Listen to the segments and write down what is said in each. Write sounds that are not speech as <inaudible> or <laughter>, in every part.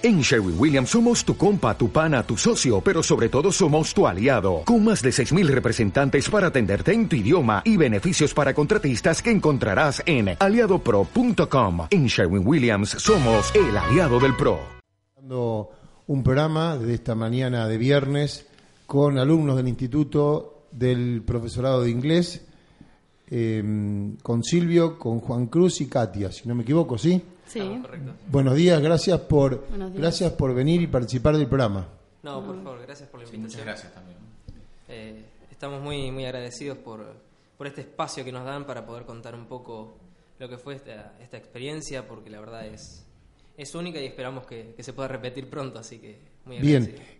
En Sherwin Williams somos tu compa, tu pana, tu socio, pero sobre todo somos tu aliado, con más de 6.000 representantes para atenderte en tu idioma y beneficios para contratistas que encontrarás en aliadopro.com. En Sherwin Williams somos el aliado del PRO. Un programa de esta mañana de viernes con alumnos del Instituto del Profesorado de Inglés, eh, con Silvio, con Juan Cruz y Katia, si no me equivoco, ¿sí? Sí. Buenos días, gracias por días. gracias por venir y participar del programa. No, por favor, gracias por la invitación. gracias también. Eh, estamos muy, muy agradecidos por, por este espacio que nos dan para poder contar un poco lo que fue esta, esta experiencia, porque la verdad es, es única y esperamos que, que se pueda repetir pronto, así que muy Bien. agradecidos.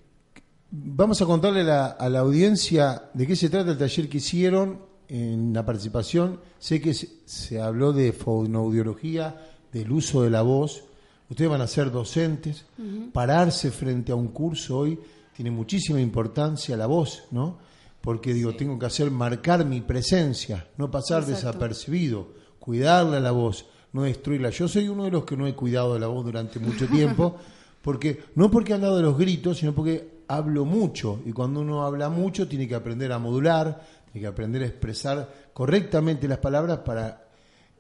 Vamos a contarle a la, a la audiencia de qué se trata el taller que hicieron en la participación. Sé que se, se habló de fonoaudiología, del uso de la voz. Ustedes van a ser docentes. Pararse frente a un curso hoy tiene muchísima importancia la voz, ¿no? Porque digo, tengo que hacer marcar mi presencia, no pasar Exacto. desapercibido, cuidarle a la voz, no destruirla. Yo soy uno de los que no he cuidado de la voz durante mucho <laughs> tiempo, porque no porque han dado los gritos, sino porque hablo mucho y cuando uno habla mucho tiene que aprender a modular, tiene que aprender a expresar correctamente las palabras para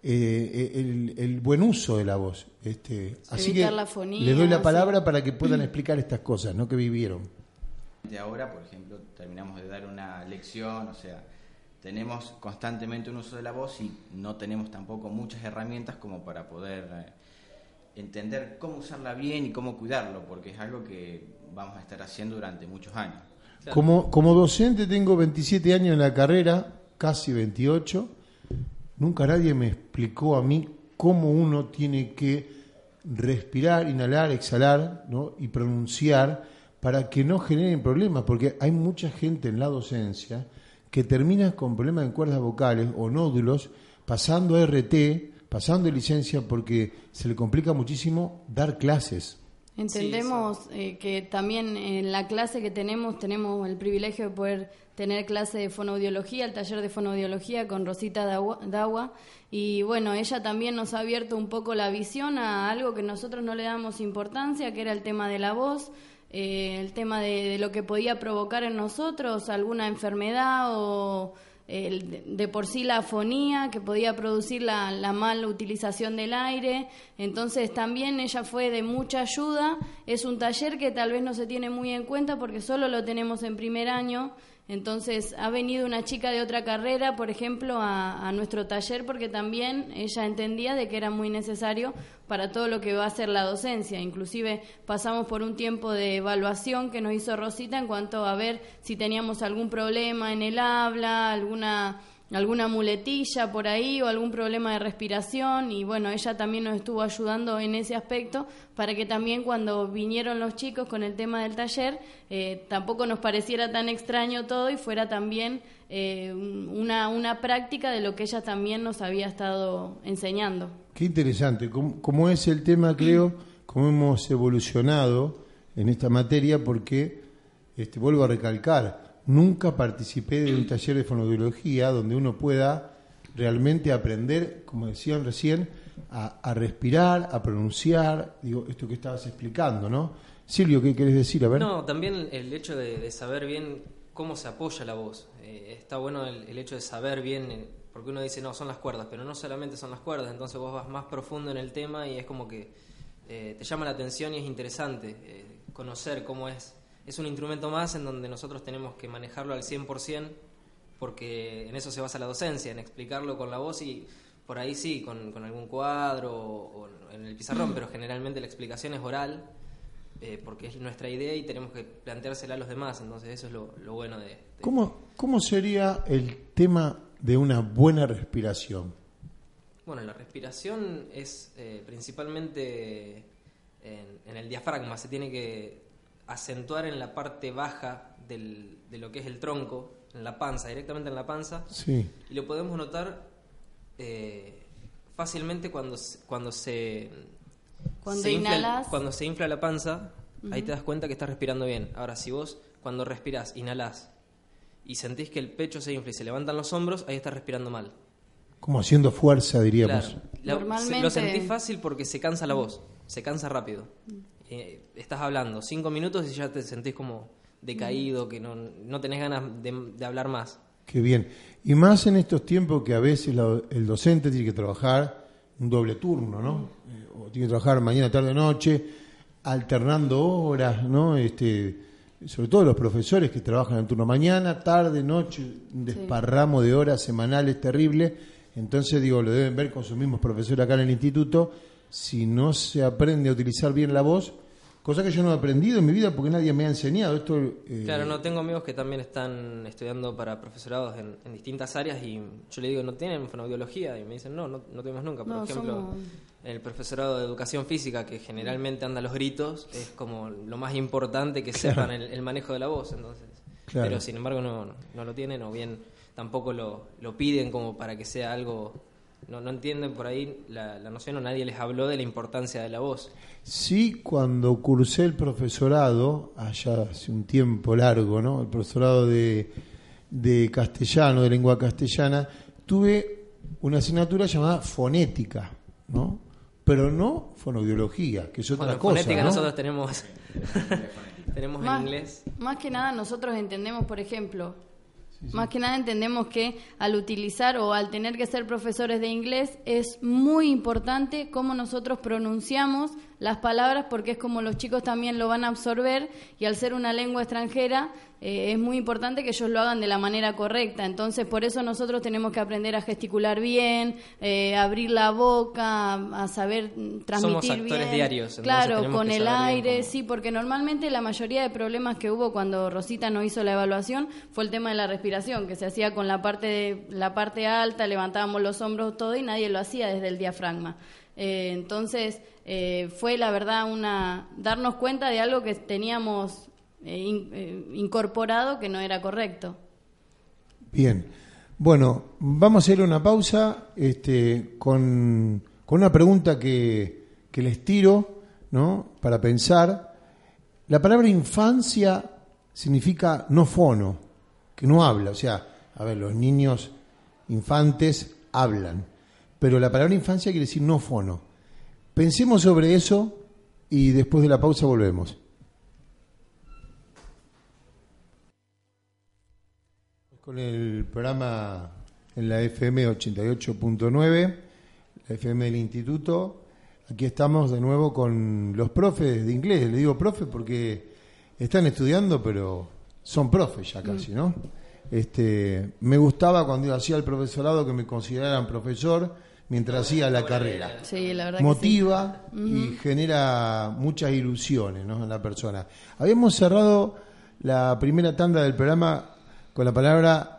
eh, el, el buen uso de la voz. Este, así que la fonía, les doy la sí. palabra para que puedan explicar estas cosas, ¿no? Que vivieron. De ahora, por ejemplo, terminamos de dar una lección, o sea, tenemos constantemente un uso de la voz y no tenemos tampoco muchas herramientas como para poder eh, entender cómo usarla bien y cómo cuidarlo, porque es algo que vamos a estar haciendo durante muchos años. Claro. Como, como docente tengo 27 años en la carrera, casi 28. Nunca nadie me explicó a mí cómo uno tiene que respirar, inhalar, exhalar ¿no? y pronunciar para que no generen problemas, porque hay mucha gente en la docencia que termina con problemas en cuerdas vocales o nódulos, pasando a RT, pasando licencia, porque se le complica muchísimo dar clases. Entendemos eh, que también en la clase que tenemos tenemos el privilegio de poder tener clase de fonoaudiología, el taller de fonoaudiología con Rosita Dawa, Dawa. y bueno, ella también nos ha abierto un poco la visión a algo que nosotros no le damos importancia, que era el tema de la voz, eh, el tema de, de lo que podía provocar en nosotros alguna enfermedad o el- de- por sí la afonía que podía producir la, la mala utilización del aire. Entonces también ella fue de mucha ayuda. Es un taller que tal vez no se tiene muy en cuenta porque solo lo tenemos en primer año. Entonces ha venido una chica de otra carrera, por ejemplo, a, nuestro taller porque también ella entendía de que era muy necesario para todo lo que va a ser la docencia. Inclusive pasamos por un tiempo de evaluación que nos hizo Rosita en cuanto a ver si teníamos algún problema en el habla, alguna alguna muletilla por ahí o algún problema de respiración y bueno, ella también nos estuvo ayudando en ese aspecto para que también cuando vinieron los chicos con el tema del taller eh, tampoco nos pareciera tan extraño todo y fuera también eh, una, una práctica de lo que ella también nos había estado enseñando. Qué interesante, cómo, cómo es el tema, creo, cómo hemos evolucionado en esta materia, porque, este, vuelvo a recalcar, nunca participé de un taller de fonoaudiología donde uno pueda realmente aprender, como decían recién, a, respirar, a pronunciar, digo, esto que estabas explicando, ¿no? Silvio, ¿qué querés decir? A ver. No, también el hecho de, saber bien cómo se apoya la voz. Eh, está bueno el, hecho de saber bien, eh, porque uno dice, no, son las cuerdas, pero no solamente son las cuerdas, entonces vos vas más profundo en el tema y es como que eh, te llama la atención y es interesante conocer cómo es. Es un instrumento más en donde nosotros tenemos que manejarlo al 100%, porque en eso se basa la docencia, en explicarlo con la voz y por ahí sí, con, con algún cuadro o, en el pizarrón, pero generalmente la explicación es oral eh, porque es nuestra idea y tenemos que planteársela a los demás, entonces eso es lo, lo bueno de... de- ¿Cómo, ¿Cómo sería el tema de una buena respiración? Bueno, la respiración es eh, principalmente en, en el diafragma, se tiene que acentuar en la parte baja del- de lo que es el tronco, en la panza, directamente en la panza, Sí. y lo podemos notar eh, fácilmente cuando, se- cuando se... Cuando se infla inhalas. cuando se infla la panza, ahí te das cuenta que estás respirando bien. Ahora, si vos cuando respirás, inhalás y sentís que el pecho se infla y se levantan los hombros, ahí estás respirando mal. Como haciendo fuerza, diríamos. Claro. La- Normalmente- se- Lo sentís fácil porque se cansa la voz, se cansa rápido. Eh, estás hablando cinco minutos y ya te sentís como decaído, que no, no tenés ganas de, de hablar más. Qué bien. Y más en estos tiempos que a veces la- el docente tiene que trabajar un doble turno, ¿no? Eh, O tiene que trabajar mañana, tarde, noche, alternando horas, ¿no? Este, sobre todo los profesores que trabajan en turno mañana, tarde, noche, un desparramo de horas semanales terrible. Entonces, digo, lo deben ver con sus mismos profesores acá en el instituto. Si no se aprende a utilizar bien la voz, cosa que yo no he aprendido en mi vida porque nadie me ha enseñado. Esto, eh, Claro, no, tengo amigos que también están estudiando para profesorados en, en distintas áreas y yo le digo, ¿no tienen fonoaudiología? Y me dicen, no, no, no tuvimos nunca. Por No, ejemplo, somos- el profesorado de educación física, que generalmente anda a los gritos, es como lo más importante que sepan el, el manejo de la voz. entonces Claro. Pero sin embargo no, no, no lo tienen o bien tampoco lo, lo piden como para que sea algo... No, no entienden por ahí la, la noción o nadie les habló de la importancia de la voz. Sí, cuando cursé el profesorado, allá hace un tiempo largo, ¿no? El profesorado de, de castellano, de lengua castellana, tuve una asignatura llamada fonética, ¿no? Pero no fonoaudiología, que es otra Bueno, cosa, fonética ¿no? nosotros tenemos, <laughs> tenemos en inglés. más que nada nosotros entendemos, por ejemplo, más que nada entendemos que al utilizar o al tener que ser profesores de inglés es muy importante cómo nosotros pronunciamos las palabras porque es como los chicos también lo van a absorber y al ser una lengua extranjera eh, es muy importante que ellos lo hagan de la manera correcta. Entonces por eso nosotros tenemos que aprender a gesticular bien, eh, abrir la boca, a, a saber transmitir actores bien. diarios, claro, con el aire, cómo- sí, porque normalmente la mayoría de problemas que hubo cuando Rosita no hizo la evaluación fue el tema de la respiración, que se hacía con la parte de, la parte alta, levantábamos los hombros todo y nadie lo hacía desde el diafragma. Eh, entonces eh, fue la verdad una darnos cuenta de algo que teníamos eh, eh, incorporado que no era correcto. Bien. Bueno, vamos a ir una pausa este, con, con una pregunta que, que les tiro, ¿no? Para pensar. La palabra infancia significa no fono, que no habla. O sea, a ver, los niños infantes hablan, pero la palabra infancia quiere decir no fono. Pensemos sobre eso y después de la pausa volvemos. Con el programa en la FM 88.9, la FM del Instituto. Aquí estamos de nuevo con los profes de inglés. Le digo profe porque están estudiando, pero son profes ya casi, ¿no? Este, me gustaba cuando hacía el profesorado que me consideraran profesor mientras hacía la carrera Sí, la verdad que sí. motiva y genera muchas ilusiones ¿no? en la persona. Habíamos cerrado la primera tanda del programa con la palabra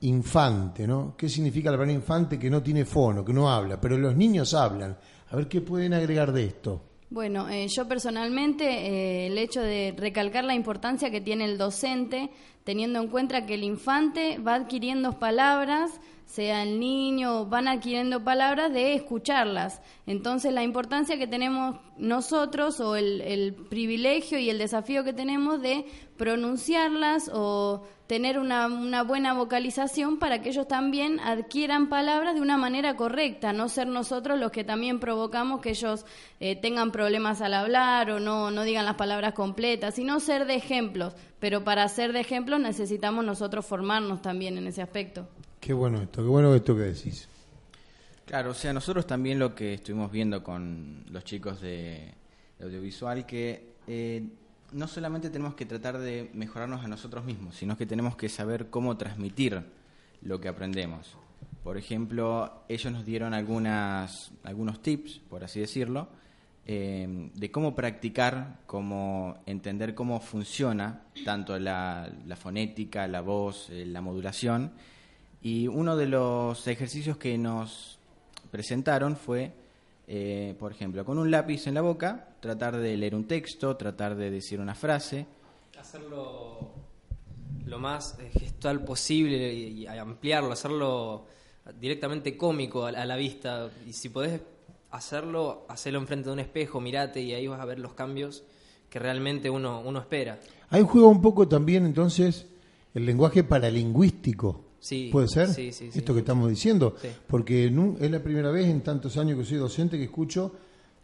infante, ¿no? ¿Qué significa la palabra infante? Que no tiene fono, que no habla, pero los niños hablan. A ver qué pueden agregar de esto. Bueno, eh, yo personalmente eh, el hecho de recalcar la importancia que tiene el docente, teniendo en cuenta que el infante va adquiriendo palabras, sea el niño, van adquiriendo palabras de escucharlas. Entonces la importancia que tenemos nosotros o el, privilegio y el desafío que tenemos de pronunciarlas o tener una, una buena vocalización para que ellos también adquieran palabras de una manera correcta, no ser nosotros los que también provocamos que ellos eh, tengan problemas al hablar o no, no digan las palabras completas, sino ser de ejemplos. Pero para ser de ejemplos necesitamos nosotros formarnos también en ese aspecto. Qué bueno esto, qué bueno esto que decís. Claro, o sea, nosotros también lo que estuvimos viendo con los chicos de, de audiovisual, que eh, no solamente tenemos que tratar de mejorarnos a nosotros mismos, sino que tenemos que saber cómo transmitir lo que aprendemos. Por ejemplo, ellos nos dieron algunas, algunos tips, por así decirlo, eh, de cómo practicar, cómo entender cómo funciona tanto la, fonética, la voz, eh, la modulación. Y uno de los ejercicios que nos presentaron fue, eh, por ejemplo, con un lápiz en la boca, tratar de leer un texto, tratar de decir una frase. hacerlo lo más eh, gestual posible y, ampliarlo, hacerlo directamente cómico a la vista. Y si podés hacerlo, hacerlo enfrente de un espejo, mirate y ahí vas a ver los cambios que realmente uno, uno espera. Ahí juega un poco también entonces el lenguaje paralingüístico. Sí, ¿Puede ser? sí, sí, sí. Esto que estamos diciendo. Porque es la primera vez en tantos años que soy docente que escucho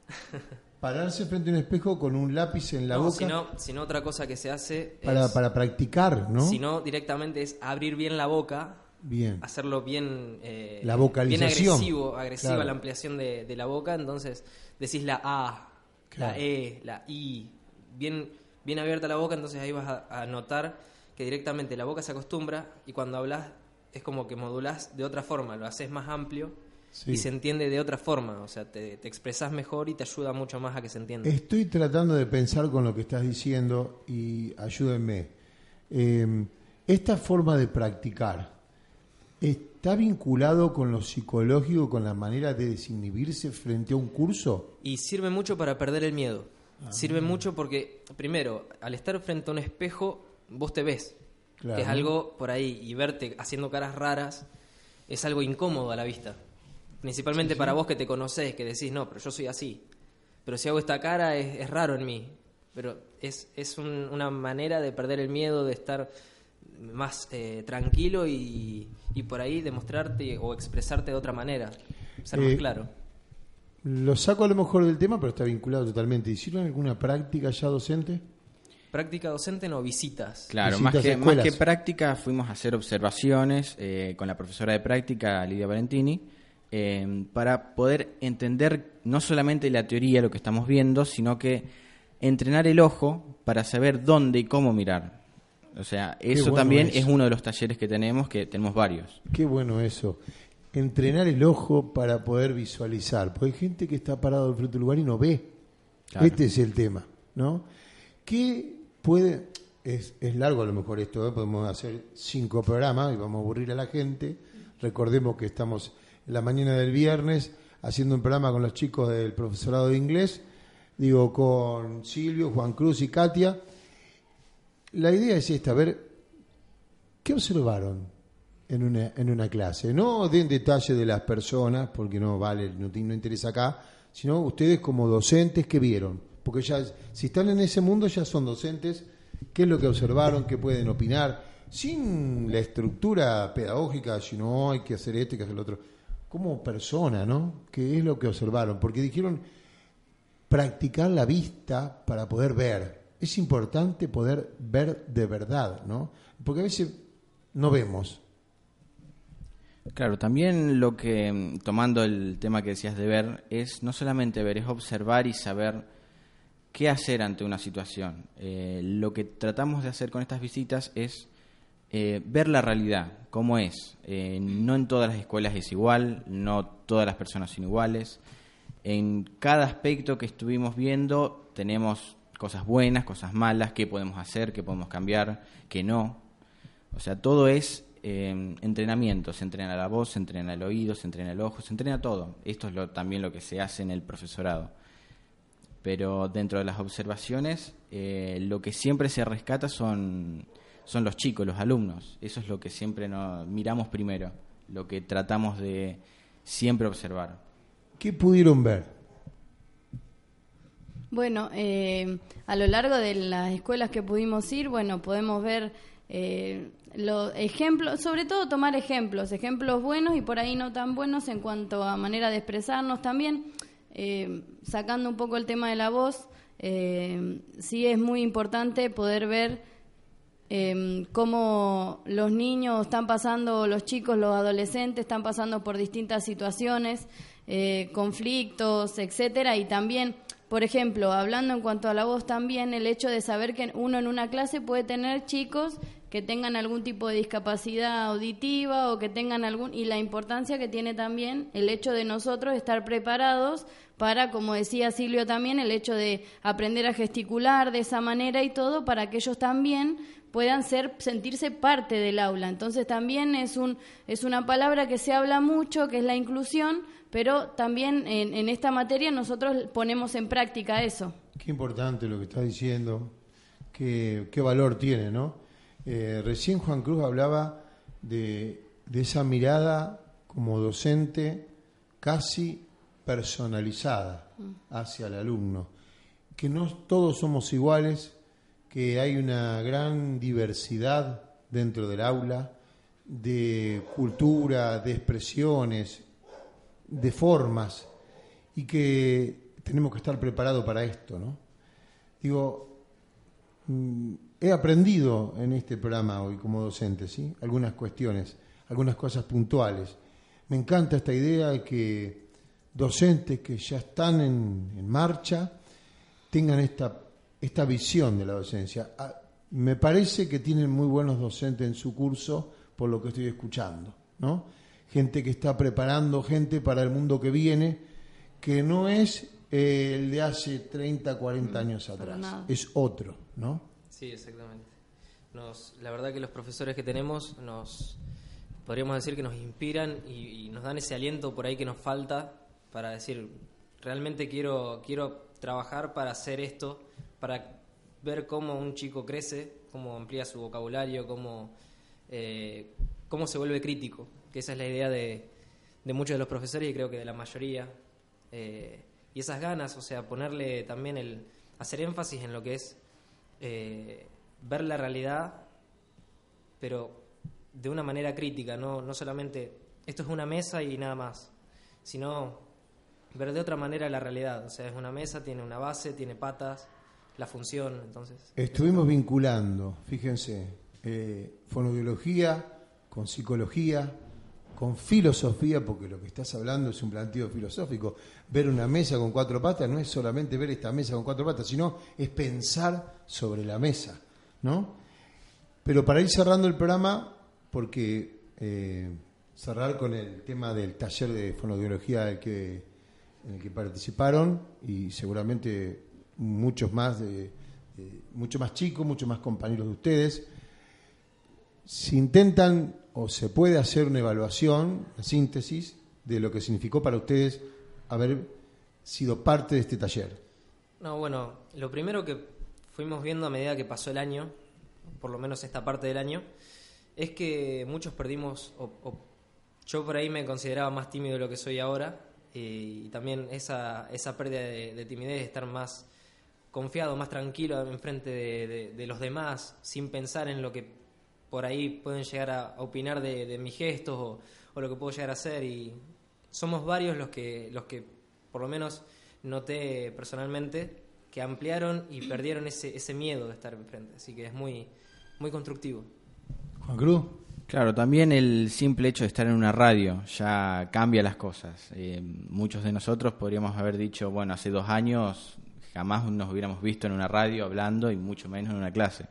<laughs> pararse frente a un espejo con un lápiz en la no, boca sino, sino otra cosa que se hace para, para practicar, ¿no? si no directamente es abrir bien la boca, Bien. hacerlo bien, eh, La bien vocalización. agresivo, agresiva Claro. la ampliación de, de la boca, entonces decís la A, Claro. la E, la I, bien, bien abierta la boca, entonces ahí vas a, a notar que directamente la boca se acostumbra y cuando hablas es como que modulás de otra forma, lo haces más amplio Sí. y se entiende de otra forma, o sea, te, te expresás mejor y te ayuda mucho más a que se entienda. Estoy tratando de pensar con lo que estás diciendo y ayúdenme. Eh, esta forma de practicar está vinculado con lo psicológico, con la manera de desinhibirse frente a un curso. Y sirve mucho para perder el miedo. Sirve mucho porque, primero, al estar frente a un espejo, vos te ves. Claro. Que es algo por ahí. Y verte haciendo caras raras es algo incómodo a la vista. Principalmente para vos que te conocés, que decís, no, pero yo soy así. Pero si hago esta cara es, es raro en mí. Pero es, es un- una manera de perder el miedo, de estar más eh, tranquilo y, y por ahí demostrarte o expresarte de otra manera. Ser Eh, más claro. Lo saco a lo mejor del tema, pero está vinculado totalmente. ¿Hicieron alguna práctica ya docente? Práctica docente no, visitas. Claro, Visitas más que, más que práctica fuimos a hacer observaciones eh, con la profesora de práctica, Lidia Valentini, eh, para poder entender no solamente la teoría, lo que estamos viendo, sino que entrenar el ojo para saber dónde y cómo mirar. O sea, eso bueno también eso. es uno de los talleres que tenemos, que tenemos varios. Qué bueno eso. Entrenar el ojo para poder visualizar. Porque hay gente que está parado al frente del lugar y no ve. Claro. Este es el tema, ¿no? ¿Qué puede.? Es, es largo a lo mejor esto, ¿eh? podemos hacer cinco programas y vamos a aburrir a la gente. Recordemos que estamos en la mañana del viernes haciendo un programa con los chicos del profesorado de inglés, digo, con Silvio, Juan Cruz y Katia. La idea es esta, a ver, ¿qué observaron en una, en una clase? No den detalle de las personas, porque no vale, no, no interesa acá, sino ustedes como docentes, ¿qué vieron? Porque ya, si están en ese mundo, ya son docentes, ¿qué es lo que observaron? ¿Qué pueden opinar? Sin la estructura pedagógica, si no hay que hacer esto, hay que hacer lo otro. Como persona, ¿no? ¿Qué es lo que observaron? Porque dijeron practicar la vista para poder ver. Es importante poder ver de verdad, ¿no? Porque a veces no vemos. Claro, también lo que, mm, tomando el tema que decías de ver, es no solamente ver, es observar y saber qué hacer ante una situación. Eh, lo que tratamos de hacer con estas visitas es eh, ver la realidad, cómo es. Eh, no en todas las escuelas es igual, no todas las personas son iguales. En cada aspecto que estuvimos viendo tenemos cosas buenas, cosas malas, qué podemos hacer, qué podemos cambiar, qué no. O sea, todo es eh, entrenamiento. Se entrena la voz, se entrena el oído, se entrena el ojo, se entrena todo. Esto es lo, también lo que se hace en el profesorado. Pero dentro de las observaciones, eh, lo que siempre se rescata son, son los chicos, los alumnos. Eso es lo que siempre nos miramos primero, lo que tratamos de siempre observar. ¿Qué pudieron ver? Bueno, eh, a lo largo de las escuelas que pudimos ir, bueno, podemos ver eh, los ejemplos, sobre todo tomar ejemplos, ejemplos buenos y por ahí no tan buenos en cuanto a manera de expresarnos. También, eh, sacando un poco el tema de la voz, eh, sí es muy importante poder ver eh, cómo los niños están pasando, los chicos, los adolescentes están pasando por distintas situaciones, conflictos, etcétera, y también, por ejemplo, hablando en cuanto a la voz también, el hecho de saber que uno en una clase puede tener chicos que tengan algún tipo de discapacidad auditiva o que tengan algún y la importancia que tiene también el hecho de nosotros estar preparados para, como decía Silvio también, el hecho de aprender a gesticular de esa manera y todo para que ellos también puedan ser sentirse parte del aula. Entonces también es un es una palabra que se habla mucho, que es la inclusión, pero también en, en esta materia nosotros ponemos en práctica eso. Qué importante lo que está diciendo, qué, qué valor tiene, ¿no? Eh, recién Juan Cruz hablaba de, de esa mirada como docente casi personalizada hacia el alumno, que no todos somos iguales, que hay una gran diversidad dentro del aula de cultura, de expresiones, de formas, y que tenemos que estar preparados para esto, ¿no? Digo, mm, he aprendido en este programa hoy como docente, ¿sí? Algunas cuestiones, algunas cosas puntuales. Me encanta esta idea de que docentes que ya están en, en marcha tengan esta, esta visión de la docencia. Ah, me parece que tienen muy buenos docentes en su curso, por lo que estoy escuchando, ¿no? Gente que está preparando gente para el mundo que viene, que no es eh, el de hace 30, 40 años atrás, es otro, ¿no? Sí, exactamente. Nos, la verdad que los profesores que tenemos nos podríamos decir que nos inspiran y, y, nos dan ese aliento por ahí que nos falta para decir realmente quiero quiero trabajar para hacer esto, para ver cómo un chico crece, cómo amplía su vocabulario, cómo, eh, cómo se vuelve crítico, que esa es la idea de, muchos de los profesores y creo que de la mayoría. Eh, y esas ganas, o sea, ponerle también el, hacer énfasis en lo que es eh, ver la realidad, pero de una manera crítica, no, no solamente esto es una mesa y nada más, sino ver de otra manera la realidad. O sea, es una mesa, tiene una base, tiene patas, la función, entonces... Estuvimos vinculando, fíjense, eh, fonobiología con psicología, con filosofía, porque lo que estás hablando es un planteo filosófico. Ver una mesa con cuatro patas no es solamente ver esta mesa con cuatro patas, sino es pensar sobre la mesa, ¿no? Pero para ir cerrando el programa, porque eh, cerrar con el tema del taller de fonobiología que, en el que participaron y seguramente muchos más, de, mucho más chicos, muchos más compañeros de ustedes. Si intentan o se puede hacer una evaluación, una síntesis de lo que significó para ustedes haber sido parte de este taller. No, bueno, lo primero que fuimos viendo a medida que pasó el año, por lo menos esta parte del año, es que muchos perdimos, yo por ahí me consideraba más tímido de lo que soy ahora, y también esa, esa pérdida de, de timidez, de estar más confiado, más tranquilo en frente de, de, de, los demás, sin pensar en lo que por ahí pueden llegar a, opinar de, de mis gestos o, o, lo que puedo llegar a hacer. Y somos varios los que, los que por lo menos noté personalmente, que ampliaron y <clears throat> perdieron ese, ese miedo de estar enfrente. Así que es muy, muy constructivo. Juan Cruz. Claro, también el simple hecho de estar en una radio ya cambia las cosas. Eh, muchos de nosotros podríamos haber dicho, bueno, hace dos años jamás nos hubiéramos visto en una radio hablando y mucho menos en una clase.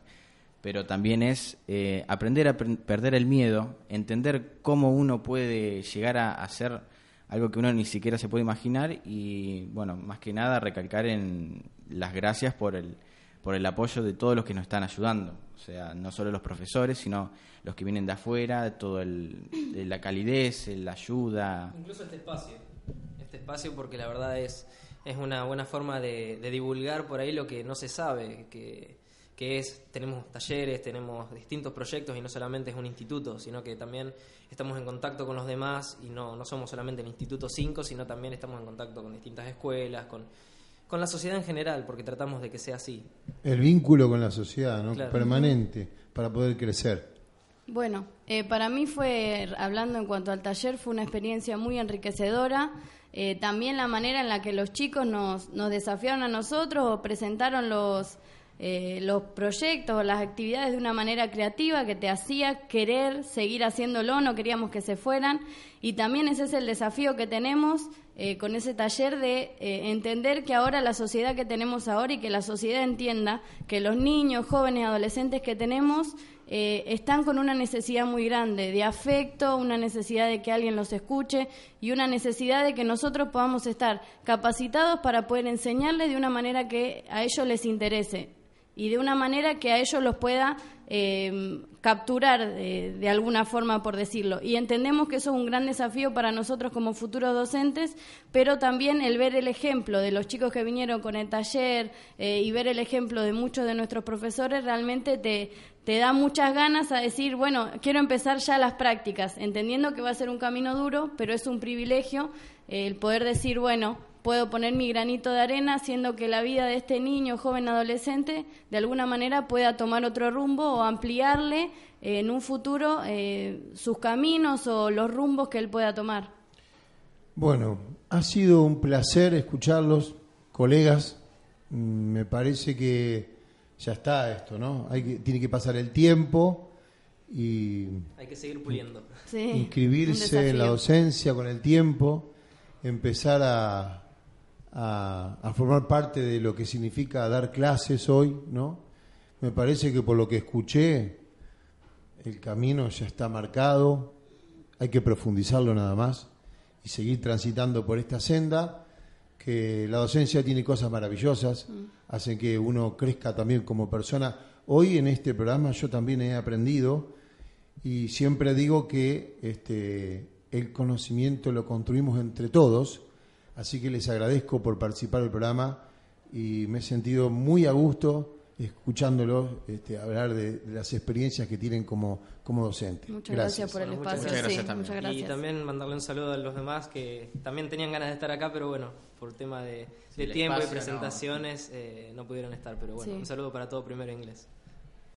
Pero también es eh, aprender a perder el miedo, entender cómo uno puede llegar a hacer algo que uno ni siquiera se puede imaginar y, bueno, más que nada recalcar en las gracias por el, por el apoyo de todos los que nos están ayudando. O sea, no solo los profesores, sino los que vienen de afuera, todo el, la calidez, la ayuda. Incluso este espacio. Este espacio porque la verdad es es una buena forma de, de, divulgar por ahí lo que no se sabe, que, que, es, tenemos talleres, tenemos distintos proyectos y no solamente es un instituto, sino que también estamos en contacto con los demás y no, no somos solamente el Instituto 5, sino también estamos en contacto con distintas escuelas, con, con la sociedad en general, porque tratamos de que sea así. El vínculo con la sociedad, ¿no? Claro. Permanente, para poder crecer. Bueno, eh, para mí fue, hablando en cuanto al taller, fue una experiencia muy enriquecedora. Eh, también la manera en la que los chicos nos, nos desafiaron a nosotros o presentaron los, eh, los proyectos o las actividades de una manera creativa que te hacía querer seguir haciéndolo, no queríamos que se fueran. Y también ese es el desafío que tenemos eh, con ese taller de eh, entender que ahora la sociedad que tenemos ahora y que la sociedad entienda que los niños, jóvenes, adolescentes que tenemos eh, están con una necesidad muy grande de afecto, una necesidad de que alguien los escuche y una necesidad de que nosotros podamos estar capacitados para poder enseñarles de una manera que a ellos les interese y de una manera que a ellos los pueda eh, capturar de, alguna forma, por decirlo. Y entendemos que eso es un gran desafío para nosotros como futuros docentes, pero también el ver el ejemplo de los chicos que vinieron con el taller eh, y ver el ejemplo de muchos de nuestros profesores realmente te, te da muchas ganas a decir, bueno, quiero empezar ya las prácticas, entendiendo que va a ser un camino duro, pero es un privilegio eh, el poder decir, bueno, puedo poner mi granito de arena haciendo que la vida de este niño, joven, adolescente, de alguna manera pueda tomar otro rumbo o ampliarle eh, en un futuro eh, sus caminos o los rumbos que él pueda tomar. Bueno, ha sido un placer escucharlos, colegas, mm, me parece que ya está esto, ¿no? Hay que, tiene que pasar el tiempo y Hay que seguir puliendo. Sí, inscribirse en la docencia con el tiempo, empezar a, a- a formar parte de lo que significa dar clases hoy, ¿no? Me parece que por lo que escuché, el camino ya está marcado, hay que profundizarlo nada más y seguir transitando por esta senda, que la docencia tiene cosas maravillosas, hacen que uno crezca también como persona. Hoy en este programa yo también he aprendido y siempre digo que este, el conocimiento lo construimos entre todos, así que les agradezco por participar del programa y me he sentido muy a gusto escuchándolos este, hablar de, de las experiencias que tienen como, como docentes. Muchas gracias, por el Bueno, muchas espacio. gracias sí, también. muchas gracias. Y también mandarle un saludo a los demás que también tenían ganas de estar acá, pero bueno, por tema de, Sí, de el tiempo y espacio no- presentaciones eh, no. pudieron estar. Pero bueno, Sí. un saludo para todo primero inglés.